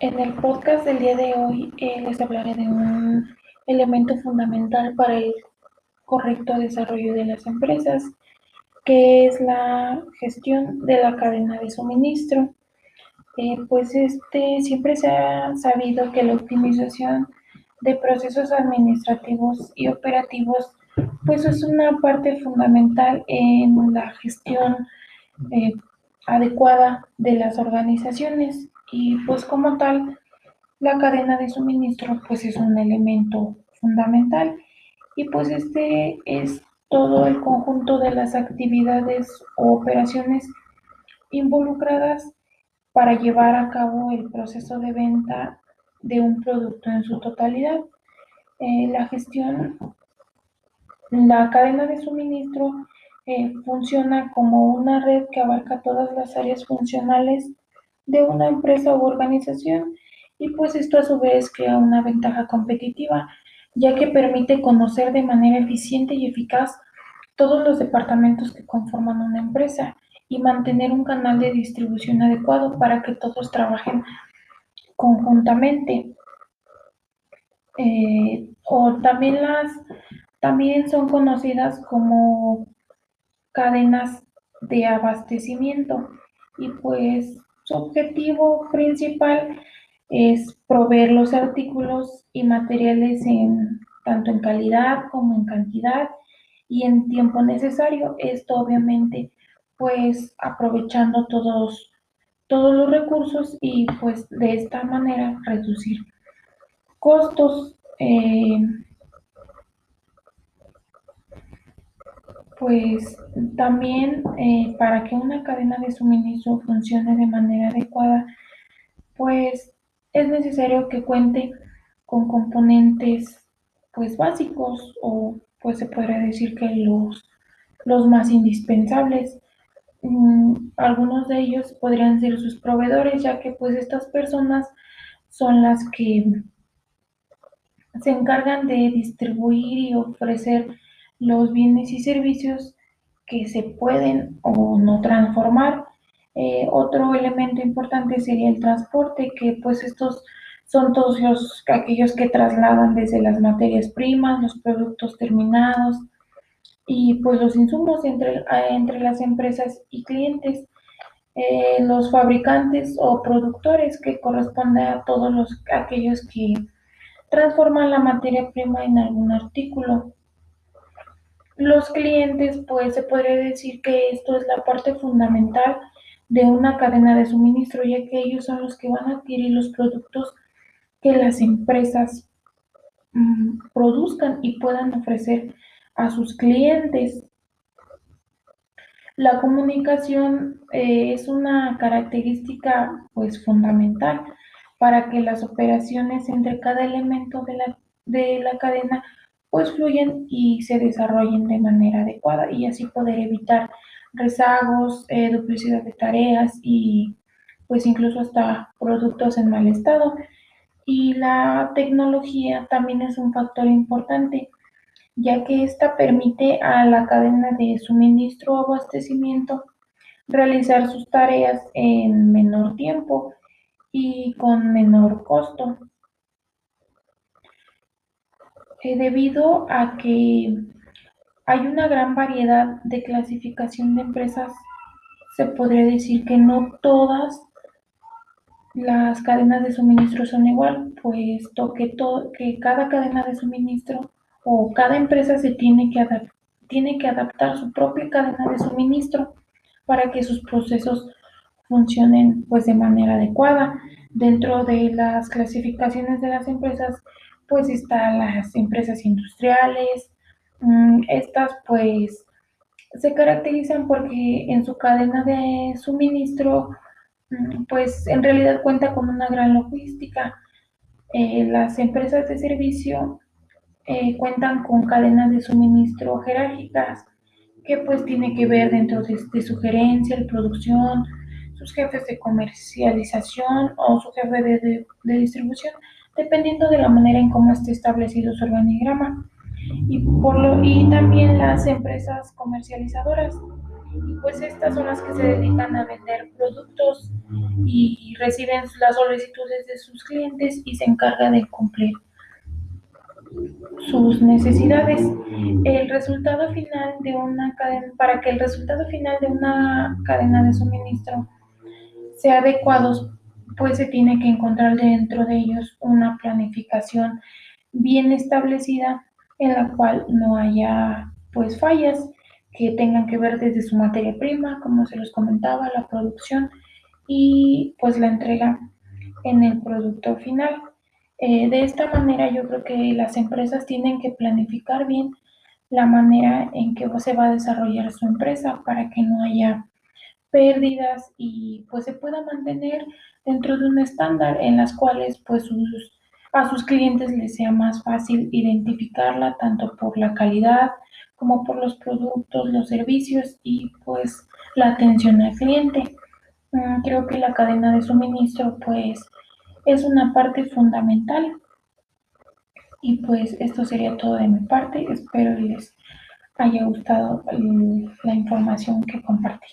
En el podcast del día de hoy eh, les hablaré de un elemento fundamental para el correcto desarrollo de las empresas, que es la gestión de la cadena de suministro. Eh, pues este siempre se ha sabido que la optimización de procesos administrativos y operativos pues es una parte fundamental en la gestión eh, adecuada de las organizaciones y pues como tal la cadena de suministro pues es un elemento fundamental y pues este es todo el conjunto de las actividades o operaciones involucradas para llevar a cabo el proceso de venta de un producto en su totalidad. Eh, la gestión, la cadena de suministro eh, funciona como una red que abarca todas las áreas funcionales de una empresa u organización y pues esto a su vez crea una ventaja competitiva ya que permite conocer de manera eficiente y eficaz todos los departamentos que conforman una empresa y mantener un canal de distribución adecuado para que todos trabajen conjuntamente. Eh, o también las también son conocidas como cadenas de abastecimiento y pues su objetivo principal es proveer los artículos y materiales en tanto en calidad como en cantidad y en tiempo necesario. Esto obviamente pues aprovechando todos, todos los recursos y pues de esta manera reducir costos. Eh, pues también eh, para que una cadena de suministro funcione de manera adecuada, pues es necesario que cuente con componentes pues básicos o pues se podría decir que los, los más indispensables. Mm, algunos de ellos podrían ser sus proveedores, ya que pues estas personas son las que se encargan de distribuir y ofrecer los bienes y servicios que se pueden o no transformar. Eh, otro elemento importante sería el transporte, que pues estos son todos los, aquellos que trasladan desde las materias primas, los productos terminados y pues los insumos entre, entre las empresas y clientes. Eh, los fabricantes o productores que corresponde a todos los aquellos que transforman la materia prima en algún artículo. Los clientes, pues se podría decir que esto es la parte fundamental de una cadena de suministro, ya que ellos son los que van a adquirir los productos que las empresas mm, produzcan y puedan ofrecer a sus clientes. La comunicación eh, es una característica pues fundamental para que las operaciones entre cada elemento de la, de la cadena pues fluyen y se desarrollen de manera adecuada y así poder evitar rezagos, eh, duplicidad de tareas y pues incluso hasta productos en mal estado. Y la tecnología también es un factor importante, ya que esta permite a la cadena de suministro o abastecimiento realizar sus tareas en menor tiempo y con menor costo. Eh, debido a que hay una gran variedad de clasificación de empresas, se podría decir que no todas las cadenas de suministro son igual, puesto que, que cada cadena de suministro o cada empresa se tiene que, tiene que adaptar su propia cadena de suministro para que sus procesos funcionen pues de manera adecuada. Dentro de las clasificaciones de las empresas pues están las empresas industriales. Mm, estas pues se caracterizan porque en su cadena de suministro mm, pues en realidad cuenta con una gran logística. Eh, las empresas de servicio eh, cuentan con cadenas de suministro jerárquicas que pues tiene que ver dentro de, su gerencia, de producción, sus jefes de comercialización o su jefe de distribución dependiendo de la manera en cómo esté establecido su organigrama. Y, por lo, y también las empresas comercializadoras, y pues estas son las que se dedican a vender productos y reciben las solicitudes de sus clientes y se encarga de cumplir sus necesidades. El resultado final de una para que el resultado final de una cadena de suministro sea adecuado, pues se tiene que encontrar dentro de ellos una planificación bien establecida en la cual no haya pues fallas que tengan que ver desde su materia prima, como se los comentaba, la producción y pues la entrega en el producto final. Eh, de esta manera yo creo que las empresas tienen que planificar bien la manera en que se va a desarrollar su empresa para que no haya pérdidas y pues se pueda mantener dentro de un estándar en las cuales pues sus, a sus clientes les sea más fácil identificarla tanto por la calidad como por los productos, los servicios y pues la atención al cliente. Mm, creo que la cadena de suministro pues es una parte fundamental. Y pues esto sería todo de mi parte. Espero les haya gustado la información que compartí.